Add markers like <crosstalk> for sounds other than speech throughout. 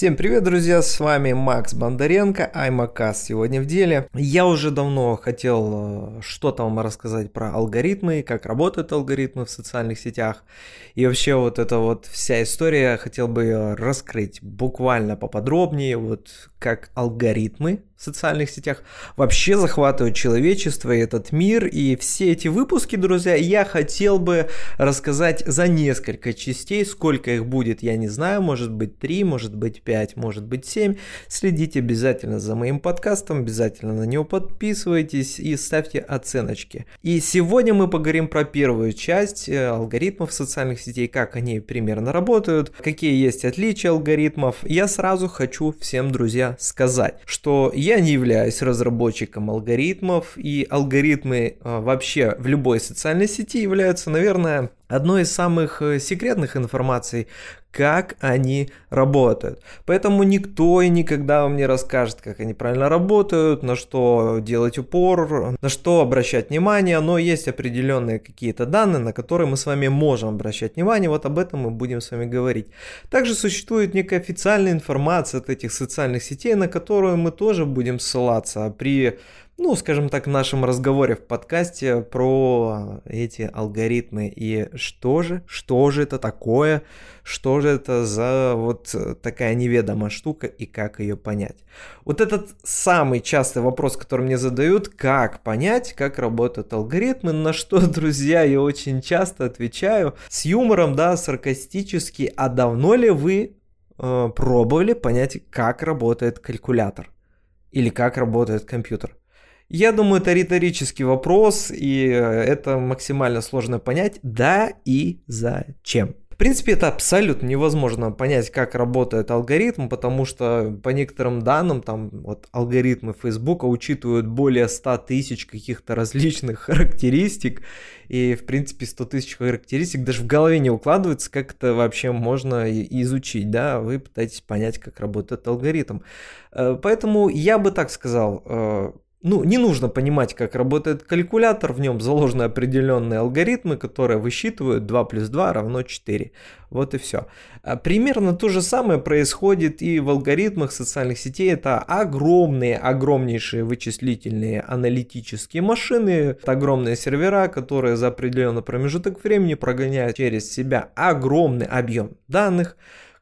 Всем привет, друзья, с вами Макс Бондаренко, Аймакас сегодня в деле. Я уже давно хотел э, что-то вам рассказать про алгоритмы, как работают алгоритмы в социальных сетях. И вообще вот эта вот вся история хотел бы раскрыть буквально поподробнее, вот как алгоритмы в социальных сетях вообще захватывают человечество и этот мир. И все эти выпуски, друзья, я хотел бы рассказать за несколько частей. Сколько их будет, я не знаю. Может быть 3, может быть 5, может быть 7. Следите обязательно за моим подкастом, обязательно на него подписывайтесь и ставьте оценочки. И сегодня мы поговорим про первую часть э, алгоритмов социальных сетей, как они примерно работают, какие есть отличия алгоритмов. Я сразу хочу всем, друзья, сказать, что я не являюсь разработчиком алгоритмов, и алгоритмы а, вообще в любой социальной сети являются, наверное, одной из самых э, секретных информаций, как они работают. Поэтому никто и никогда вам не расскажет, как они правильно работают, на что делать упор, на что обращать внимание, но есть определенные какие-то данные, на которые мы с вами можем обращать внимание, вот об этом мы будем с вами говорить. Также существует некая официальная информация от этих социальных сетей, на которую мы тоже будем ссылаться при ну, скажем так, в нашем разговоре в подкасте про эти алгоритмы и что же, что же это такое, что же это за вот такая неведомая штука и как ее понять. Вот этот самый частый вопрос, который мне задают, как понять, как работают алгоритмы, на что, <laughs> друзья, я очень часто отвечаю с юмором, да, саркастически, а давно ли вы э, пробовали понять, как работает калькулятор? Или как работает компьютер? Я думаю, это риторический вопрос, и э, это максимально сложно понять, да и зачем. В принципе, это абсолютно невозможно понять, как работает алгоритм, потому что по некоторым данным, там вот алгоритмы Facebook учитывают более 100 тысяч каких-то различных <laughs> характеристик, и в принципе 100 тысяч характеристик даже в голове не укладывается, как это вообще можно изучить, да, вы пытаетесь понять, как работает алгоритм. Э, поэтому я бы так сказал, э, ну, не нужно понимать, как работает калькулятор, в нем заложены определенные алгоритмы, которые высчитывают 2 плюс 2 равно 4. Вот и все. А примерно то же самое происходит и в алгоритмах социальных сетей. Это огромные, огромнейшие вычислительные аналитические машины, это огромные сервера, которые за определенный промежуток времени прогоняют через себя огромный объем данных,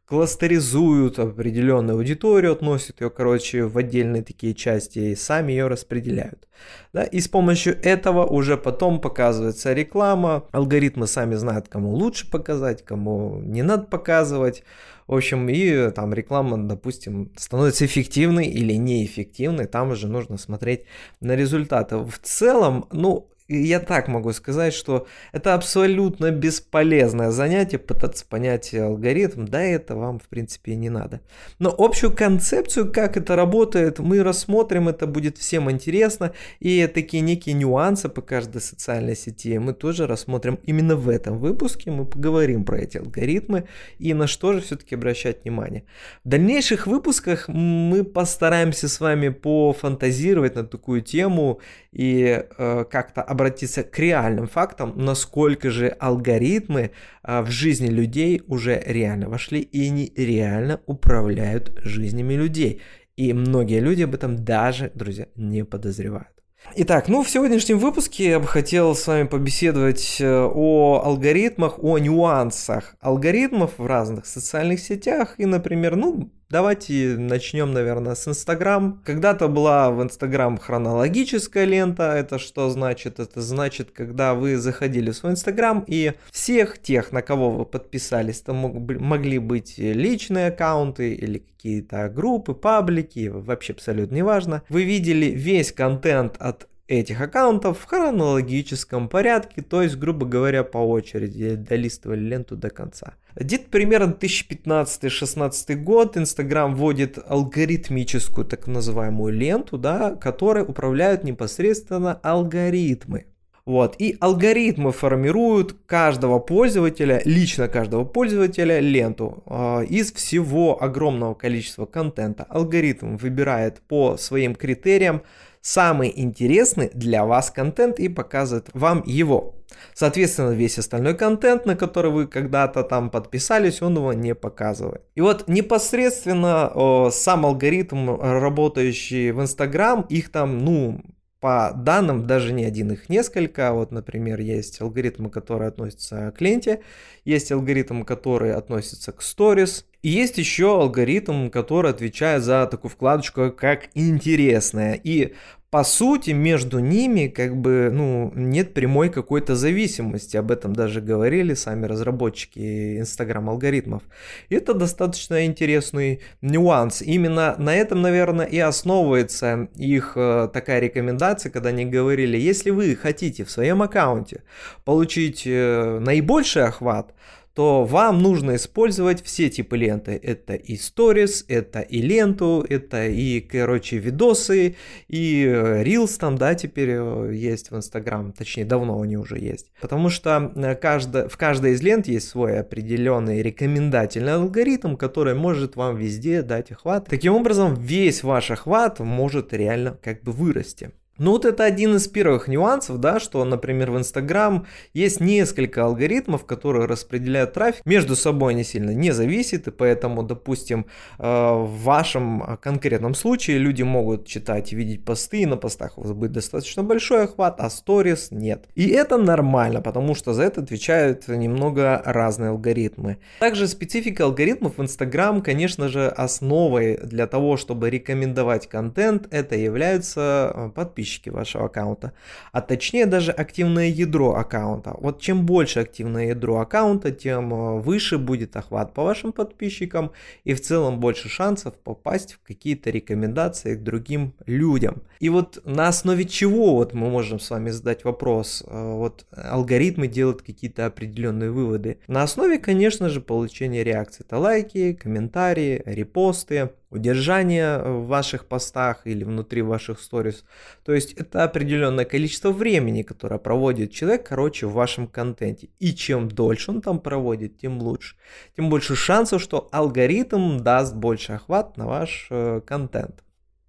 кластеризуют определенную аудиторию, относят ее, короче, в отдельные такие части и сами ее распределяют. Да? И с помощью этого уже потом показывается реклама, алгоритмы сами знают, кому лучше показать, кому не надо показывать. В общем, и там реклама, допустим, становится эффективной или неэффективной, там уже нужно смотреть на результаты. В целом, ну, я так могу сказать, что это абсолютно бесполезное занятие пытаться понять алгоритм, да это вам в принципе не надо. Но общую концепцию, как это работает, мы рассмотрим, это будет всем интересно, и такие некие нюансы по каждой социальной сети мы тоже рассмотрим именно в этом выпуске, мы поговорим про эти алгоритмы и на что же все-таки обращать внимание. В дальнейших выпусках мы постараемся с вами пофантазировать на такую тему и э, как-то обратиться к реальным фактам, насколько же алгоритмы э, в жизни людей уже реально вошли и они реально управляют жизнями людей. И многие люди об этом даже, друзья, не подозревают. Итак, ну в сегодняшнем выпуске я бы хотел с вами побеседовать э, о алгоритмах, о нюансах алгоритмов в разных социальных сетях и, например, ну Давайте начнем, наверное, с Инстаграм. Когда-то была в Инстаграм хронологическая лента. Это что значит? Это значит, когда вы заходили в свой Инстаграм и всех тех, на кого вы подписались, там могли быть личные аккаунты или какие-то группы, паблики, вообще абсолютно неважно. Вы видели весь контент от этих аккаунтов в хронологическом порядке, то есть, грубо говоря, по очереди долистывали ленту до конца. Где-то примерно 2015-16 год Инстаграм вводит алгоритмическую так называемую ленту, да, которой управляют непосредственно алгоритмы. Вот. И алгоритмы формируют каждого пользователя, лично каждого пользователя ленту э, из всего огромного количества контента. Алгоритм выбирает по своим критериям самый интересный для вас контент и показывает вам его. Соответственно, весь остальной контент, на который вы когда-то там подписались, он его не показывает. И вот непосредственно о, сам алгоритм, работающий в Instagram, их там, ну, по данным, даже не один, их несколько. Вот, например, есть алгоритмы, которые относятся к ленте, есть алгоритм, который относится к stories, и есть еще алгоритм, который отвечает за такую вкладочку, как интересная. И по сути, между ними как бы, ну, нет прямой какой-то зависимости. Об этом даже говорили сами разработчики Instagram алгоритмов. И это достаточно интересный нюанс. Именно на этом, наверное, и основывается их э, такая рекомендация, когда они говорили, если вы хотите в своем аккаунте получить э, наибольший охват, то вам нужно использовать все типы ленты. Это и stories, это и ленту, это и, короче, видосы, и э, Reels там, да, теперь э, есть в Instagram, точнее, давно они уже есть. Потому что э, каждая, в каждой из лент есть свой определенный рекомендательный алгоритм, который может вам везде дать охват. Таким образом, весь ваш охват может реально как бы вырасти. Ну вот это один из первых нюансов, да, что, например, в Инстаграм есть несколько алгоритмов, которые распределяют трафик. Между собой они сильно не зависят, и поэтому, допустим, э, в вашем конкретном случае люди могут читать и видеть посты, и на постах у вас будет достаточно большой охват, а сторис нет. И это нормально, потому что за это отвечают немного разные алгоритмы. Также специфика алгоритмов в Инстаграм, конечно же, основой для того, чтобы рекомендовать контент, это являются э, подписчики подписчики вашего аккаунта, а точнее даже активное ядро аккаунта. Вот чем больше активное ядро аккаунта, тем э, выше будет охват по вашим подписчикам и в целом больше шансов попасть в какие-то рекомендации к другим людям. И вот на основе чего вот мы можем с вами задать вопрос, э, вот алгоритмы делают какие-то определенные выводы. На основе, конечно же, получения реакции. Это лайки, комментарии, репосты, удержание в ваших постах или внутри ваших сторис. То есть это определенное количество времени, которое проводит человек, короче, в вашем контенте. И чем дольше он там проводит, тем лучше. Тем больше шансов, что алгоритм даст больше охват на ваш э, контент.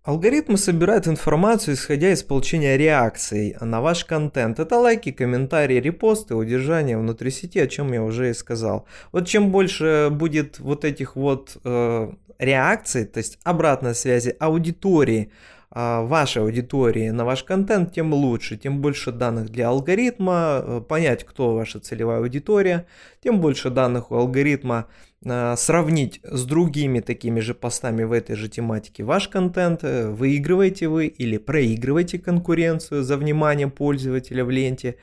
Алгоритмы собирают информацию, исходя из получения реакций на ваш контент. Это лайки, комментарии, репосты, удержание внутри сети, о чем я уже и сказал. Вот чем больше будет вот этих вот э, реакций, то есть обратной связи аудитории, вашей аудитории на ваш контент, тем лучше, тем больше данных для алгоритма, э, понять, кто ваша целевая аудитория, тем больше данных у алгоритма а, сравнить с другими такими же постами в этой же тематике ваш контент, э, выигрываете вы или проигрываете конкуренцию за внимание пользователя в ленте,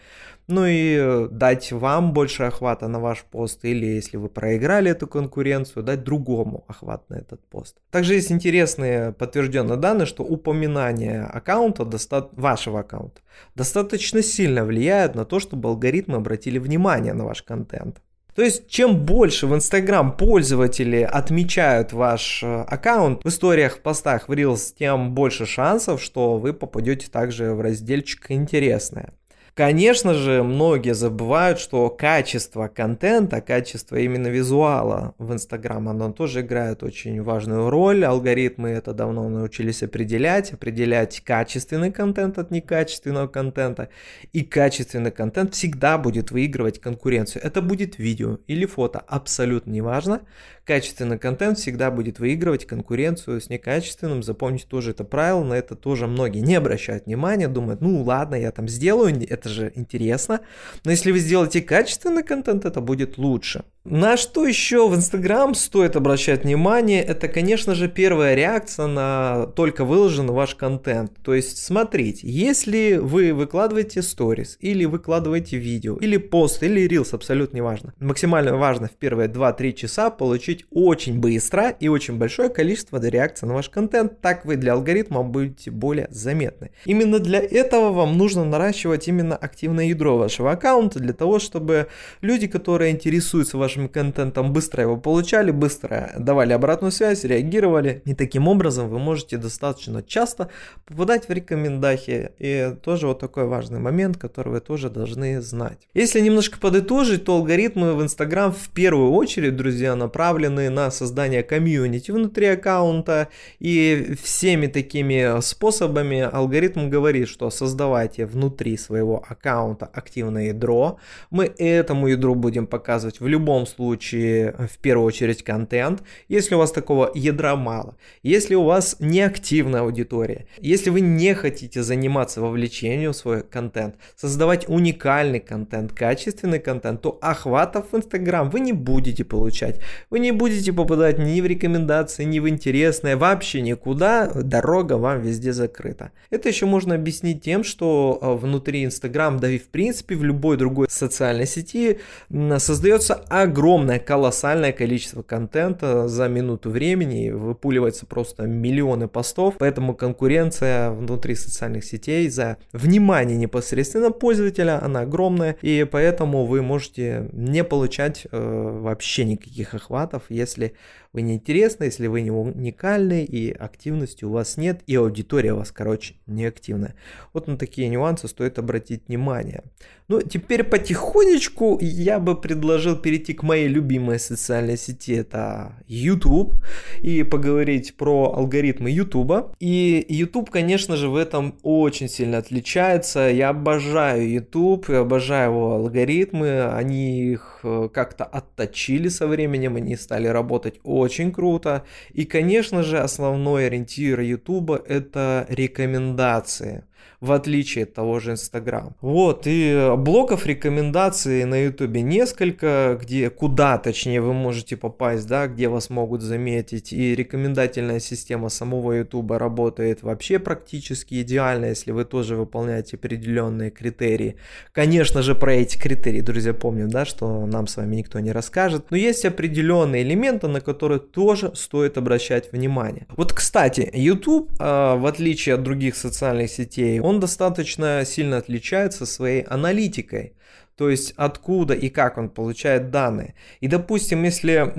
ну и э, дать вам больше охвата на ваш пост, или если вы проиграли эту конкуренцию, дать другому охват на этот пост. Также есть интересные подтвержденные данные, что упоминание аккаунта, доста... вашего аккаунта, достаточно сильно влияет на то, чтобы алгоритмы обратили внимание на ваш контент. То есть, чем больше в Инстаграм пользователи отмечают ваш э, аккаунт в историях, в постах, в Reels, тем больше шансов, что вы попадете также в разделчик «Интересное». Конечно же, многие забывают, что качество контента, качество именно визуала в Инстаграм, оно тоже играет очень важную роль. Алгоритмы это давно научились определять, определять качественный контент от некачественного контента. И качественный контент всегда будет выигрывать конкуренцию. Это будет видео или фото, абсолютно неважно. Качественный контент всегда будет выигрывать конкуренцию с некачественным. Запомните тоже это правило, на это тоже многие не обращают внимания, думают, ну ладно, я там сделаю, это же интересно. Но если вы сделаете качественный контент, это будет лучше. На что еще в Инстаграм стоит обращать внимание, это, конечно же, первая реакция на только выложенный ваш контент. То есть, смотрите, если вы выкладываете сторис, или выкладываете видео, или пост, или рилс, абсолютно неважно. Максимально важно в первые 2-3 часа получить очень быстро и очень большое количество реакций на ваш контент. Так вы для алгоритма будете более заметны. Именно для этого вам нужно наращивать именно активное ядро вашего аккаунта, для того, чтобы люди, которые интересуются вашим вашим контентом, быстро его получали, быстро давали обратную связь, реагировали. И таким образом вы можете достаточно часто попадать в рекомендации. И тоже вот такой важный момент, который вы тоже должны знать. Если немножко подытожить, то алгоритмы в Instagram в первую очередь, друзья, направлены на создание комьюнити внутри аккаунта. И всеми такими способами алгоритм говорит, что создавайте внутри своего аккаунта активное ядро. Мы этому ядру будем показывать в любом случае в первую очередь контент. Если у вас такого ядра мало, если у вас неактивная аудитория, если вы не хотите заниматься вовлечением в свой контент, создавать уникальный контент, качественный контент, то охватов в Instagram вы не будете получать. Вы не будете попадать ни в рекомендации, ни в интересное, вообще никуда, дорога вам везде закрыта. Это еще можно объяснить тем, что э, внутри Instagram, да и в принципе в любой другой социальной сети создается огромное, колоссальное количество контента за минуту времени, выпуливается просто миллионы постов, поэтому конкуренция внутри социальных сетей за внимание непосредственно пользователя, она огромная, и поэтому вы можете не получать э, вообще никаких охватов, если вы не интересны, если вы не уникальны, и активности у вас нет, и аудитория у вас, короче, не активная. Вот на такие нюансы стоит обратить внимание. Ну, теперь потихонечку я бы предложил перейти к моей любимой социальной сети, это YouTube, и поговорить про алгоритмы YouTube. И YouTube, конечно же, в этом очень сильно отличается. Я обожаю YouTube, я обожаю его алгоритмы, они их э, как-то отточили со временем, они стали работать очень круто. И, конечно же, основной ориентир YouTube это рекомендации в отличие от того же Инстаграм. Вот, и блоков рекомендаций на Ютубе несколько, где, куда точнее вы можете попасть, да, где вас могут заметить, и рекомендательная система самого Ютуба работает вообще практически идеально, если вы тоже выполняете определенные критерии. Конечно же, про эти критерии, друзья, помним, да, что нам с вами никто не расскажет, но есть определенные элементы, на которые тоже стоит обращать внимание. Вот, кстати, YouTube, а, в отличие от других социальных сетей, он достаточно сильно отличается своей аналитикой. То есть откуда и как он получает данные. И допустим, если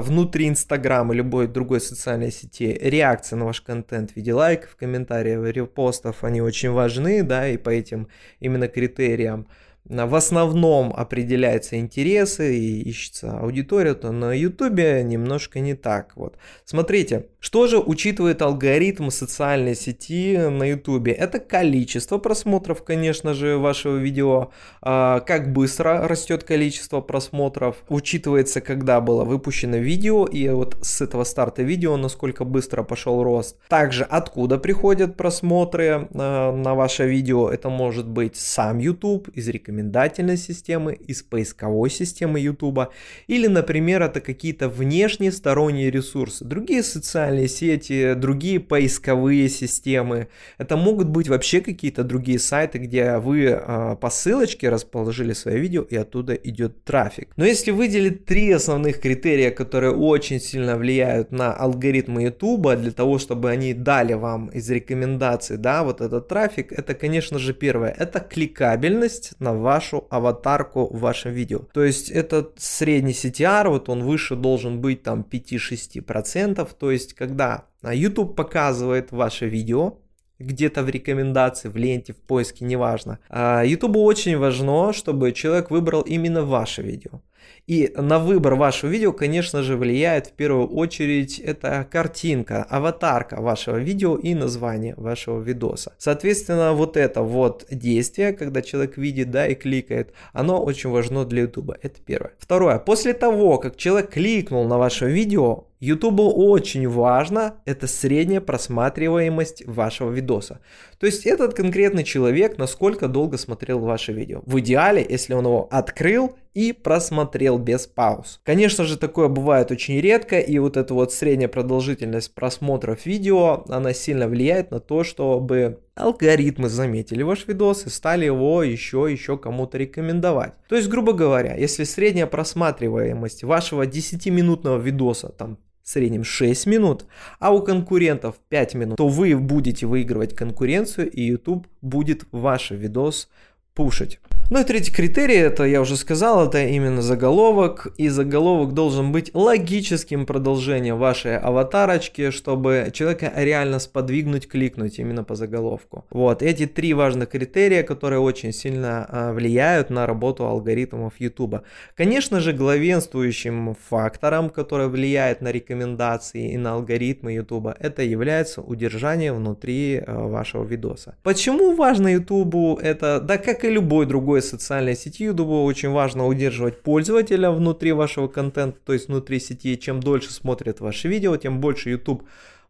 внутри Инстаграма любой другой социальной сети реакция на ваш контент в виде лайков, комментариев, репостов, они очень важны, да, и по этим именно критериям в основном определяются интересы и ищется аудитория, то на ютубе немножко не так. Вот. Смотрите, что же учитывает алгоритм социальной сети на ютубе? Это количество просмотров, конечно же, вашего видео, а, как быстро растет количество просмотров, учитывается, когда было выпущено видео, и вот с этого старта видео, насколько быстро пошел рост. Также, откуда приходят просмотры а, на ваше видео, это может быть сам YouTube из рекомендательной системы, из поисковой системы YouTube, или, например, это какие-то внешние сторонние ресурсы, другие социальные сети, другие поисковые системы. Это могут быть вообще какие-то другие сайты, где вы э, по ссылочке расположили свое видео и оттуда идет трафик. Но если выделить три основных критерия, которые очень сильно влияют на алгоритмы YouTube, для того, чтобы они дали вам из рекомендаций, да, вот этот трафик, это, конечно же, первое, это кликабельность на вашу аватарку в вашем видео. То есть этот средний CTR, вот он выше должен быть там 5-6%. То есть когда YouTube показывает ваше видео, где-то в рекомендации, в ленте, в поиске, неважно. YouTube очень важно, чтобы человек выбрал именно ваше видео. И на выбор вашего видео, конечно же, влияет в первую очередь эта картинка, аватарка вашего видео и название вашего видоса. Соответственно, вот это вот действие, когда человек видит, да, и кликает, оно очень важно для YouTube. Это первое. Второе. После того, как человек кликнул на ваше видео, YouTube очень важно, это средняя просматриваемость вашего видоса. То есть этот конкретный человек, насколько долго смотрел ваше видео. В идеале, если он его открыл и просмотрел без пауз. Конечно же, такое бывает очень редко, и вот эта вот средняя продолжительность просмотров видео, она сильно влияет на то, чтобы алгоритмы заметили ваш видос и стали его еще еще кому-то рекомендовать. То есть, грубо говоря, если средняя просматриваемость вашего 10-минутного видоса там в среднем 6 минут, а у конкурентов 5 минут, то вы будете выигрывать конкуренцию и YouTube будет ваш видос пушить. Ну и третий критерий, это я уже сказал, это именно заголовок. И заголовок должен быть логическим продолжением вашей аватарочки, чтобы человека реально сподвигнуть, кликнуть именно по заголовку. Вот, эти три важных критерия, которые очень сильно а, влияют на работу алгоритмов YouTube. Конечно же, главенствующим фактором, который влияет на рекомендации и на алгоритмы YouTube, это является удержание внутри а, вашего видоса. Почему важно YouTube? Это, да как и любой другой любой социальной сети YouTube очень важно удерживать пользователя внутри вашего контента, то есть внутри сети. Чем дольше смотрят ваши видео, тем больше YouTube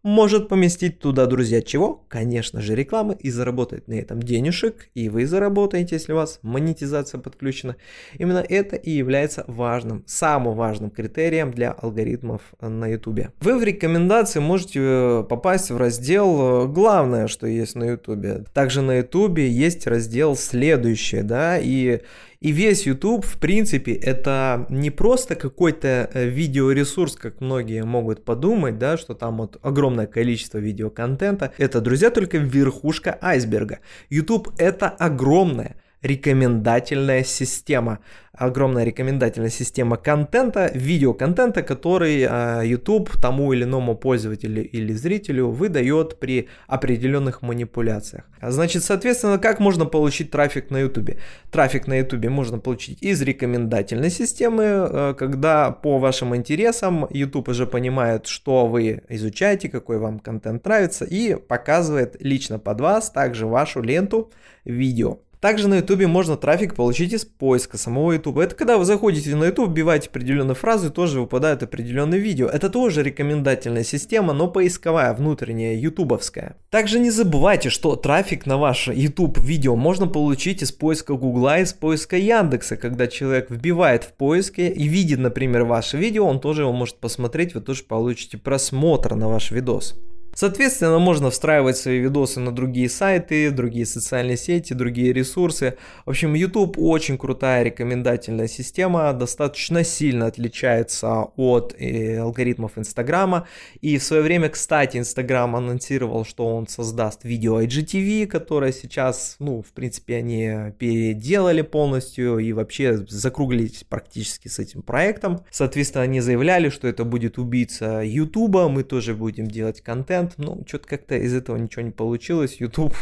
может поместить туда, друзья, чего? Конечно же, рекламы и заработать на этом денежек, и вы заработаете, если у вас монетизация подключена. Именно это и является важным, самым важным критерием для алгоритмов на YouTube. Вы в рекомендации можете э, попасть в раздел э, «Главное, что есть на YouTube». Также на YouTube есть раздел «Следующее», да, и и весь YouTube, в принципе, это не просто какой-то э, видеоресурс, как многие могут подумать, да, что там вот огромное количество видеоконтента. Это, друзья, только верхушка айсберга. YouTube это огромное рекомендательная система. Огромная рекомендательная система контента, видеоконтента, который а, YouTube тому или иному пользователю или зрителю выдает при определенных манипуляциях. Значит, соответственно, как можно получить трафик на YouTube? Трафик на YouTube можно получить из рекомендательной системы, а, когда по вашим интересам YouTube уже понимает, что вы изучаете, какой вам контент нравится и показывает лично под вас также вашу ленту видео. Также на YouTube можно трафик получить из поиска самого YouTube. Это когда вы заходите на YouTube, вбиваете определенную фразу, и тоже выпадают определенные видео. Это тоже рекомендательная система, но поисковая, внутренняя, ютубовская. Также не забывайте, что трафик на ваш YouTube видео можно получить из поиска Гугла, из поиска Яндекса. Когда человек вбивает в поиске и видит, например, ваше видео, он тоже его может посмотреть, вы тоже получите просмотр на ваш видос. Соответственно, можно встраивать свои видосы на другие сайты, другие социальные сети, другие ресурсы. В общем, YouTube очень крутая рекомендательная система, достаточно сильно отличается от э, алгоритмов Инстаграма. И в свое время, кстати, Инстаграм анонсировал, что он создаст видео IGTV, которое сейчас, ну, в принципе, они переделали полностью и вообще закруглились практически с этим проектом. Соответственно, они заявляли, что это будет убийца YouTube, мы тоже будем делать контент вариант, но что-то как-то из этого ничего не получилось. YouTube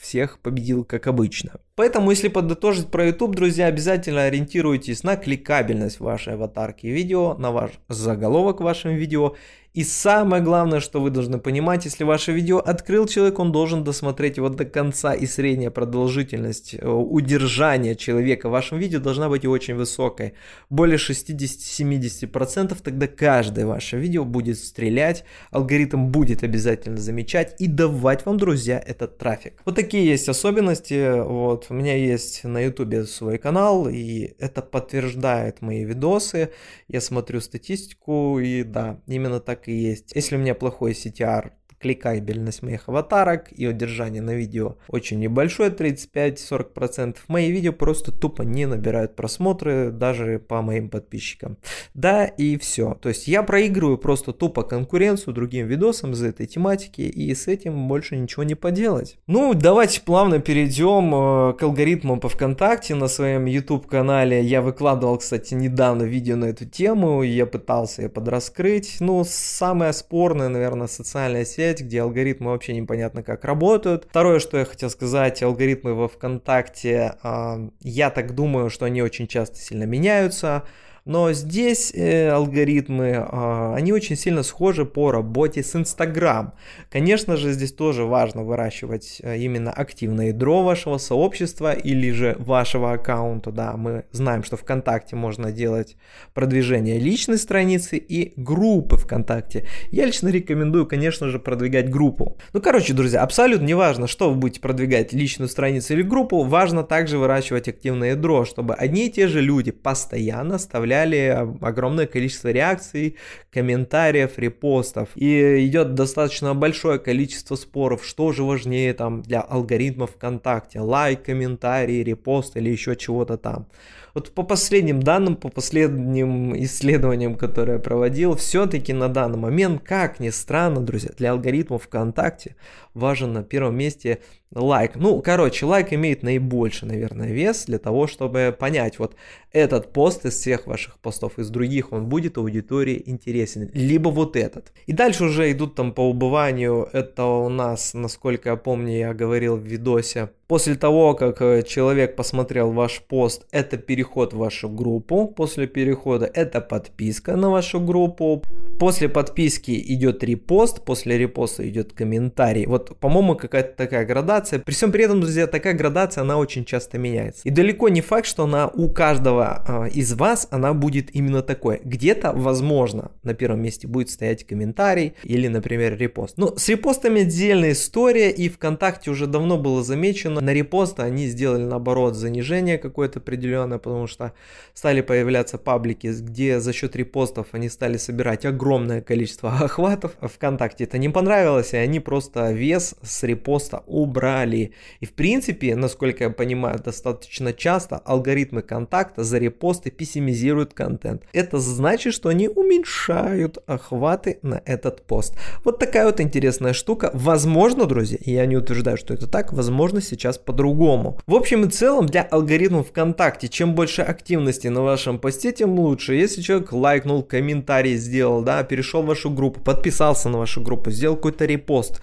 всех победил, как обычно. Поэтому, если подытожить про YouTube, друзья, обязательно ориентируйтесь на кликабельность вашей аватарки видео, на ваш заголовок вашим видео и самое главное, что вы должны понимать, если ваше видео открыл человек, он должен досмотреть его до конца, и средняя продолжительность э, удержания человека в вашем видео должна быть очень высокой. Более 60-70%, тогда каждое ваше видео будет стрелять, алгоритм будет обязательно замечать и давать вам, друзья, этот трафик. Вот такие есть особенности. Вот, у меня есть на YouTube свой канал, и это подтверждает мои видосы. Я смотрю статистику, и да, именно так и есть. Если у меня плохой CTR, кликабельность моих аватарок и удержание на видео очень небольшое, 35-40%. Мои видео просто тупо не набирают просмотры даже по моим подписчикам. Да и все. То есть я проигрываю просто тупо конкуренцию другим видосам из этой тематики и с этим больше ничего не поделать. Ну, давайте плавно перейдем э, к алгоритмам по ВКонтакте. На своем YouTube канале я выкладывал, кстати, недавно видео на эту тему, я пытался ее подраскрыть. Ну, самая спорная, наверное, социальная сеть сеть, где алгоритмы вообще непонятно как работают. Второе, что я хотел сказать, алгоритмы во ВКонтакте, э, я так думаю, что они очень часто сильно меняются. Но здесь э, алгоритмы, э, они очень сильно схожи по работе с Instagram. Конечно же, здесь тоже важно выращивать э, именно активное ядро вашего сообщества или же вашего аккаунта. Да, мы знаем, что ВКонтакте можно делать продвижение личной страницы и группы ВКонтакте. Я лично рекомендую, конечно же, продвигать группу. Ну, короче, друзья, абсолютно не важно, что вы будете продвигать, личную страницу или группу, важно также выращивать активное ядро, чтобы одни и те же люди постоянно оставляли составляли огромное количество реакций, комментариев, репостов. И идет достаточно большое количество споров, что же важнее там для алгоритмов ВКонтакте, лайк, комментарий, репост или еще чего-то там. Вот по последним данным, по последним исследованиям, которые я проводил, все-таки на данный момент, как ни странно, друзья, для алгоритмов ВКонтакте важен на первом месте лайк. Ну, короче, лайк имеет наибольший, наверное, вес для того, чтобы понять, вот этот пост из всех ваших постов, из других, он будет аудитории интересен, либо вот этот. И дальше уже идут там по убыванию, это у нас, насколько я помню, я говорил в видосе, После того, как э, человек посмотрел ваш пост, это переход в вашу группу. После перехода это подписка на вашу группу. После подписки идет репост, после репоста идет комментарий. Вот, по-моему, какая-то такая градация. При всем при этом, друзья, такая градация, она очень часто меняется. И далеко не факт, что она у каждого э, из вас, она будет именно такой. Где-то, возможно, на первом месте будет стоять комментарий или, например, репост. Но с репостами отдельная история, и ВКонтакте уже давно было замечено, на репосты они сделали наоборот занижение какое-то определенное, потому что стали появляться паблики, где за счет репостов они стали собирать огромное количество <laughs> охватов. Вконтакте это не понравилось, и они просто вес с репоста убрали. И в принципе, насколько я понимаю, достаточно часто алгоритмы контакта за репосты пессимизируют контент. Это значит, что они уменьшают охваты на этот пост. Вот такая вот интересная штука. Возможно, друзья, я не утверждаю, что это так, возможно, сейчас сейчас по-другому. В общем и целом, для алгоритмов ВКонтакте, чем больше активности на вашем посте, тем лучше. Если человек лайкнул, комментарий сделал, да, перешел в вашу группу, подписался на вашу группу, сделал какой-то репост,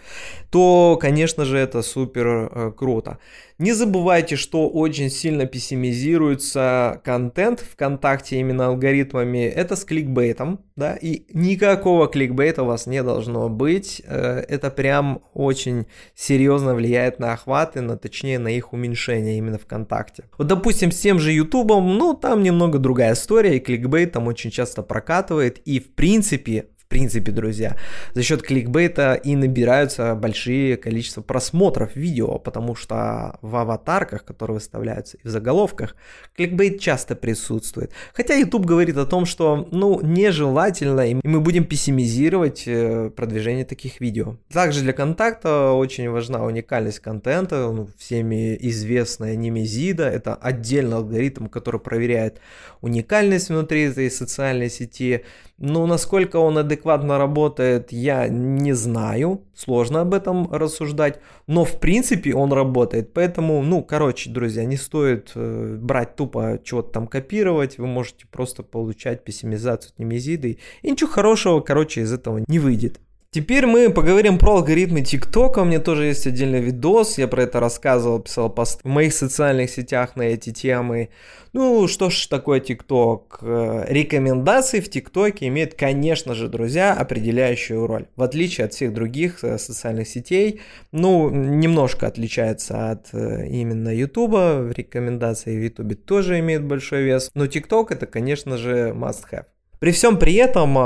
то, конечно же, это супер э, круто. Не забывайте, что очень сильно пессимизируется контент ВКонтакте именно алгоритмами. Это с кликбейтом, да, и никакого кликбейта у вас не должно быть. Э, это прям очень серьезно влияет на охваты, на, точнее на их уменьшение именно ВКонтакте. Вот, допустим, с тем же Ютубом, ну, там немного другая история, и кликбейт там очень часто прокатывает, и в принципе принципе, друзья. За счет кликбейта и набираются большие количество просмотров видео, потому что в аватарках, которые выставляются, и в заголовках, кликбейт часто присутствует. Хотя YouTube говорит о том, что, ну, нежелательно, и мы будем пессимизировать э, продвижение таких видео. Также для контакта очень важна уникальность контента, ну, всеми известная немезида, это отдельный алгоритм, который проверяет уникальность внутри этой социальной сети, ну, насколько он адекватно работает, я не знаю. Сложно об этом рассуждать. Но, в принципе, он работает. Поэтому, ну, короче, друзья, не стоит э, брать тупо чего-то там копировать. Вы можете просто получать пессимизацию от немезиды. И ничего хорошего, короче, из этого не выйдет. Теперь мы поговорим про алгоритмы ТикТока. У меня тоже есть отдельный видос, я про это рассказывал, писал пост в моих социальных сетях на эти темы. Ну, что ж такое ТикТок? Э, рекомендации в ТикТоке имеют, конечно же, друзья, определяющую роль. В отличие от всех других э, социальных сетей, ну, немножко отличается от э, именно Ютуба. Рекомендации в Ютубе тоже имеют большой вес. Но ТикТок это, конечно же, must have. При всем при этом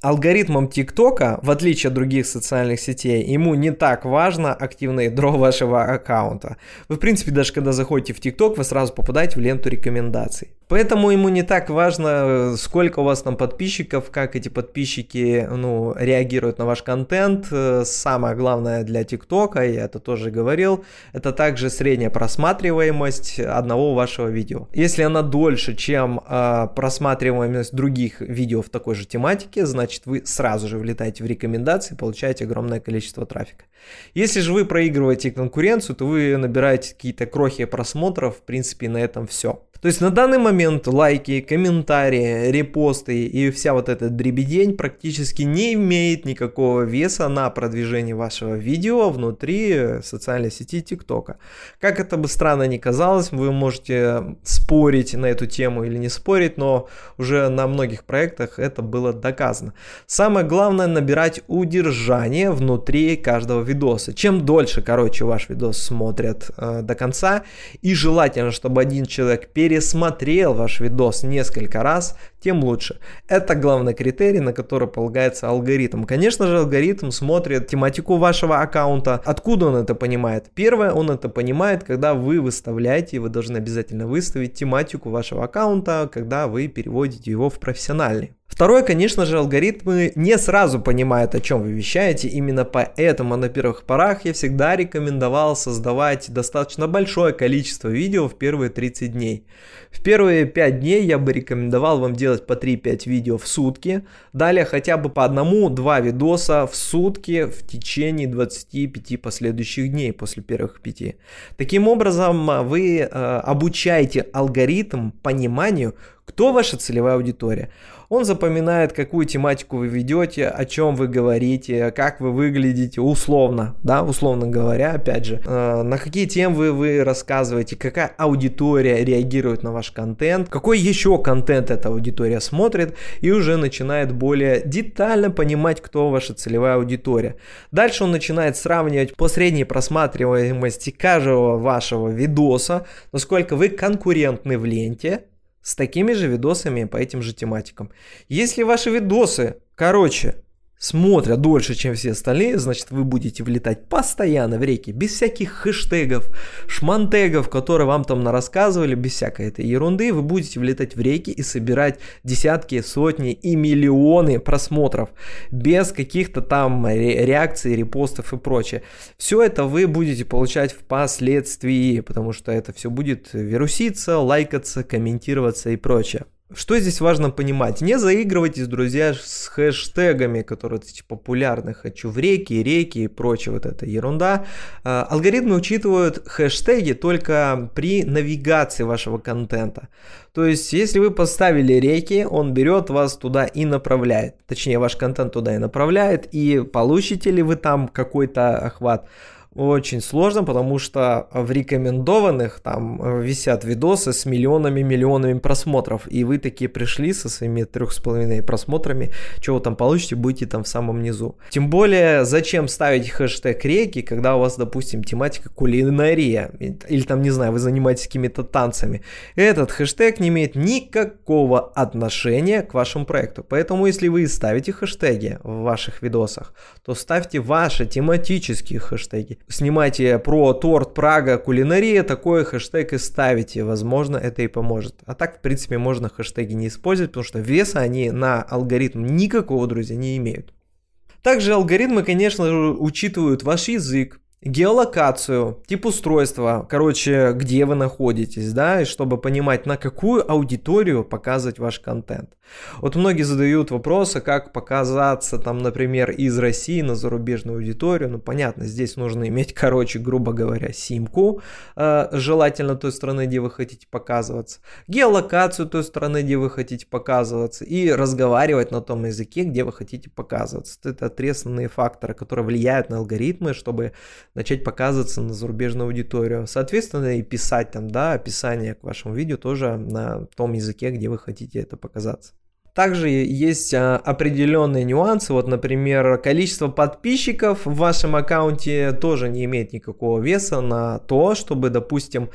алгоритмом ТикТока, в отличие от других социальных сетей, ему не так важно активное ядро <laughs> вашего аккаунта. Вы, в принципе, даже когда заходите в ТикТок, вы сразу попадаете в ленту рекомендаций. Поэтому ему не так важно, сколько у вас там подписчиков, как эти подписчики ну, реагируют на ваш контент. Самое главное для ТикТока, я это тоже говорил, это также средняя просматриваемость одного вашего видео. Если она дольше, чем э, просматриваемость других видео в такой же тематике, значит значит вы сразу же влетаете в рекомендации, получаете огромное количество трафика. Если же вы проигрываете конкуренцию, то вы набираете какие-то крохи просмотров, в принципе на этом все. То есть на данный момент лайки, комментарии, репосты и вся вот эта дребедень практически не имеет никакого веса на продвижение вашего видео внутри социальной сети ТикТока. Как это бы странно ни казалось, вы можете спорить на эту тему или не спорить, но уже на многих проектах это было доказано. Самое главное набирать удержание внутри каждого видоса. Чем дольше, короче, ваш видос смотрят э, до конца, и желательно, чтобы один человек перед пересмотрел ваш видос несколько раз, тем лучше. Это главный критерий, на который полагается алгоритм. Конечно же, алгоритм смотрит тематику вашего аккаунта. Откуда он это понимает? Первое, он это понимает, когда вы выставляете, вы должны обязательно выставить тематику вашего аккаунта, когда вы переводите его в профессиональный. Второе, конечно же, алгоритмы не сразу понимают, о чем вы вещаете. Именно поэтому на первых порах я всегда рекомендовал создавать достаточно большое количество видео в первые 30 дней. В первые 5 дней я бы рекомендовал вам делать по 3-5 видео в сутки. Далее хотя бы по одному-два видоса в сутки в течение 25 последующих дней после первых 5. Таким образом, вы э, обучаете алгоритм пониманию, кто ваша целевая аудитория. Он запоминает, какую тематику вы ведете, о чем вы говорите, как вы выглядите, условно, да, условно говоря, опять же, э, на какие темы вы, вы рассказываете, какая аудитория реагирует на ваш контент, какой еще контент эта аудитория смотрит, и уже начинает более детально понимать, кто ваша целевая аудитория. Дальше он начинает сравнивать по средней просматриваемости каждого вашего видоса, насколько вы конкурентны в ленте, с такими же видосами по этим же тематикам. Если ваши видосы, короче, смотрят дольше, чем все остальные, значит вы будете влетать постоянно в реки, без всяких хэштегов, шмантегов, которые вам там рассказывали, без всякой этой ерунды, вы будете влетать в реки и собирать десятки, сотни и миллионы просмотров, без каких-то там реакций, репостов и прочее. Все это вы будете получать впоследствии, потому что это все будет вируситься, лайкаться, комментироваться и прочее. Что здесь важно понимать? Не заигрывайтесь, друзья, с хэштегами, которые типа, популярны. Хочу в реки, реки и прочее, вот эта ерунда. А, алгоритмы учитывают хэштеги только при навигации вашего контента. То есть, если вы поставили реки, он берет вас туда и направляет. Точнее, ваш контент туда и направляет. И получите ли вы там какой-то охват? Очень сложно, потому что в рекомендованных там э, висят видосы с миллионами-миллионами просмотров, и вы такие пришли со своими трех с половиной просмотрами, что вы там получите, будете там в самом низу. Тем более, зачем ставить хэштег реки, когда у вас, допустим, тематика кулинария, или там, не знаю, вы занимаетесь какими-то танцами. Этот хэштег не имеет никакого отношения к вашему проекту. Поэтому, если вы ставите хэштеги в ваших видосах, то ставьте ваши тематические хэштеги снимайте про торт Прага кулинария, такой хэштег и ставите. Возможно, это и поможет. А так, в принципе, можно хэштеги не использовать, потому что веса они на алгоритм никакого, друзья, не имеют. Также алгоритмы, конечно, учитывают ваш язык, геолокацию, тип устройства, короче, где вы находитесь, да, и чтобы понимать, на какую аудиторию показывать ваш контент. Вот многие задают вопросы, как показаться там, например, из России на зарубежную аудиторию. Ну, понятно, здесь нужно иметь, короче, грубо говоря, симку, э, желательно той страны, где вы хотите показываться, геолокацию той страны, где вы хотите показываться, и разговаривать на том языке, где вы хотите показываться. Это основные факторы, которые влияют на алгоритмы, чтобы начать показываться на зарубежную аудиторию. Соответственно, и писать там, да, описание к вашему видео тоже на том языке, где вы хотите это показаться. Также есть а, определенные нюансы, вот, например, количество подписчиков в вашем аккаунте тоже не имеет никакого веса на то, чтобы, допустим,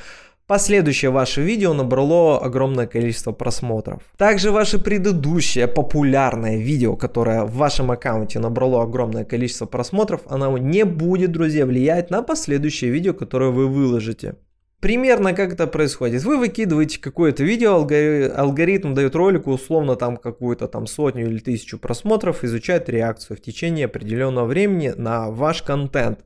Последующее ваше видео набрало огромное количество просмотров. Также ваше предыдущее популярное видео, которое в вашем аккаунте набрало огромное количество просмотров, оно не будет, друзья, влиять на последующее видео, которое вы выложите. Примерно как это происходит. Вы выкидываете какое-то видео, алгоритм дает ролику условно там какую-то там сотню или тысячу просмотров, изучает реакцию в течение определенного времени на ваш контент.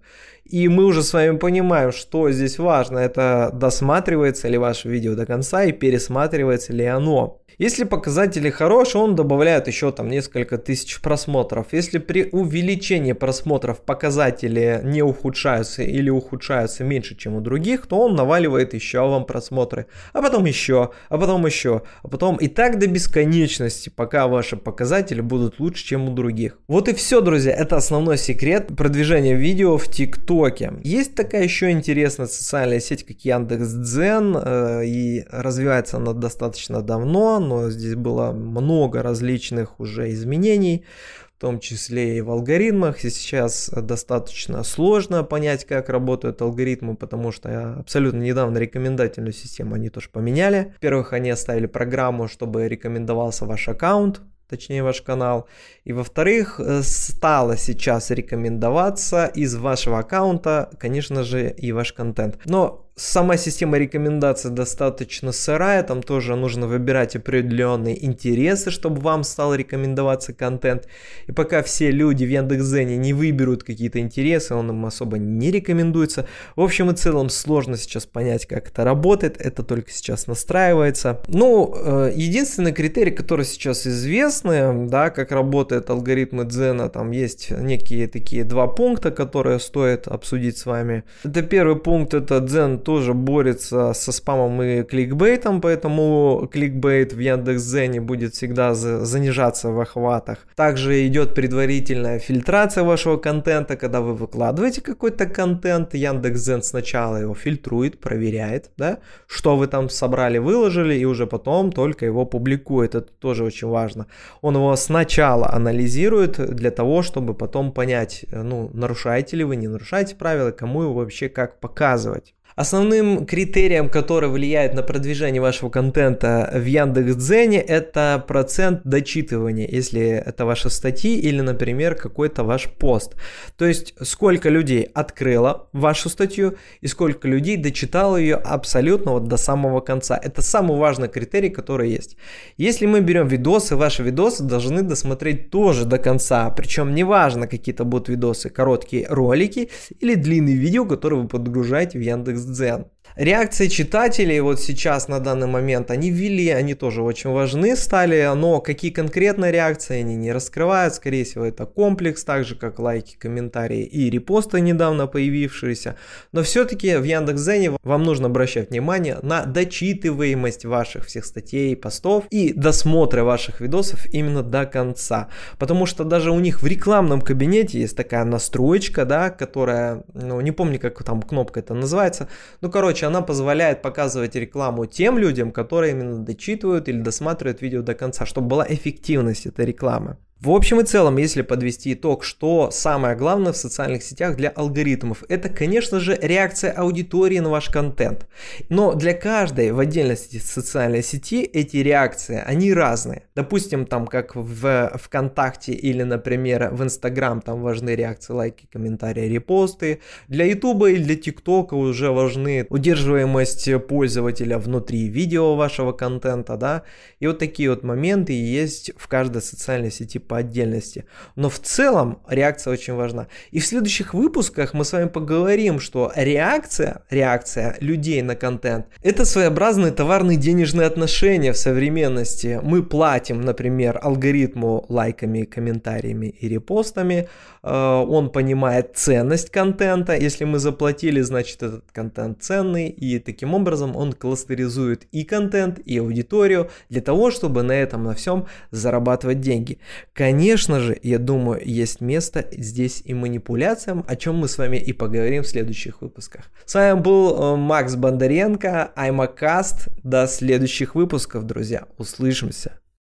И мы уже с вами понимаем, что здесь важно. Это досматривается ли ваше видео до конца и пересматривается ли оно. Если показатели хорошие, он добавляет еще там несколько тысяч просмотров. Если при увеличении просмотров показатели не ухудшаются или ухудшаются меньше, чем у других, то он наваливает еще вам просмотры. А потом еще, а потом еще, а потом и так до бесконечности, пока ваши показатели будут лучше, чем у других. Вот и все, друзья. Это основной секрет продвижения видео в ТикТоке. Есть такая еще интересная социальная сеть, как Яндекс.Дзен, э, и развивается она достаточно давно, но здесь было много различных уже изменений, в том числе и в алгоритмах. И сейчас достаточно сложно понять, как работают алгоритмы, потому что абсолютно недавно рекомендательную систему они тоже поменяли. Во-первых, они оставили программу, чтобы рекомендовался ваш аккаунт, точнее ваш канал. И во-вторых, э, стало сейчас рекомендоваться из вашего аккаунта, конечно же, и ваш контент. Но Сама система рекомендаций достаточно сырая, там тоже нужно выбирать определенные интересы, чтобы вам стал рекомендоваться контент. И пока все люди в Яндекс.Зене не выберут какие-то интересы, он им особо не рекомендуется. В общем и целом сложно сейчас понять, как это работает, это только сейчас настраивается. Ну, э, единственный критерий, который сейчас известны, да, как работает алгоритмы Дзена, там есть некие такие два пункта, которые стоит обсудить с вами. Это первый пункт, это Дзен тоже борется со спамом и кликбейтом, поэтому кликбейт в Яндекс.Зене будет всегда занижаться в охватах. Также идет предварительная фильтрация вашего контента, когда вы выкладываете какой-то контент, Яндекс.Зен сначала его фильтрует, проверяет, да, что вы там собрали, выложили, и уже потом только его публикует. Это тоже очень важно. Он его сначала анализирует для того, чтобы потом понять, ну, нарушаете ли вы, не нарушаете правила, кому его вообще как показывать. Основным критерием, который влияет на продвижение вашего контента в Яндекс.Дзене, это процент дочитывания, если это ваши статьи или, например, какой-то ваш пост. То есть, сколько людей открыло вашу статью и сколько людей дочитало ее абсолютно вот до самого конца. Это самый важный критерий, который есть. Если мы берем видосы, ваши видосы должны досмотреть тоже до конца. Причем неважно, какие-то будут видосы, короткие ролики или длинные видео, которые вы подгружаете в Яндекс Дзен. Реакции читателей вот сейчас на данный момент, они ввели, они тоже очень важны стали, но какие конкретно реакции они не раскрывают, скорее всего это комплекс, так же как лайки, комментарии и репосты недавно появившиеся, но все-таки в Яндекс.Зене вам нужно обращать внимание на дочитываемость ваших всех статей, постов и досмотры ваших видосов именно до конца, потому что даже у них в рекламном кабинете есть такая настроечка, да, которая, ну не помню как там кнопка это называется, ну короче она позволяет показывать рекламу тем людям, которые именно дочитывают или досматривают видео до конца, чтобы была эффективность этой рекламы. В общем и целом, если подвести итог, что самое главное в социальных сетях для алгоритмов, это, конечно же, реакция аудитории на ваш контент. Но для каждой в отдельности социальной сети эти реакции, они разные. Допустим, там как в ВКонтакте или, например, в Инстаграм, там важны реакции, лайки, комментарии, репосты. Для Ютуба или для ТикТока уже важны удерживаемость пользователя внутри видео вашего контента, да. И вот такие вот моменты есть в каждой социальной сети по отдельности. Но в целом реакция очень важна. И в следующих выпусках мы с вами поговорим, что реакция, реакция людей на контент, это своеобразные товарные денежные отношения в современности. Мы платим, например, алгоритму лайками, комментариями и репостами. Э, он понимает ценность контента. Если мы заплатили, значит этот контент ценный. И таким образом он кластеризует и контент, и аудиторию для того, чтобы на этом на всем зарабатывать деньги. Конечно же, я думаю, есть место здесь и манипуляциям, о чем мы с вами и поговорим в следующих выпусках. С вами был э, Макс Бондаренко, Cast. До следующих выпусков, друзья. Услышимся.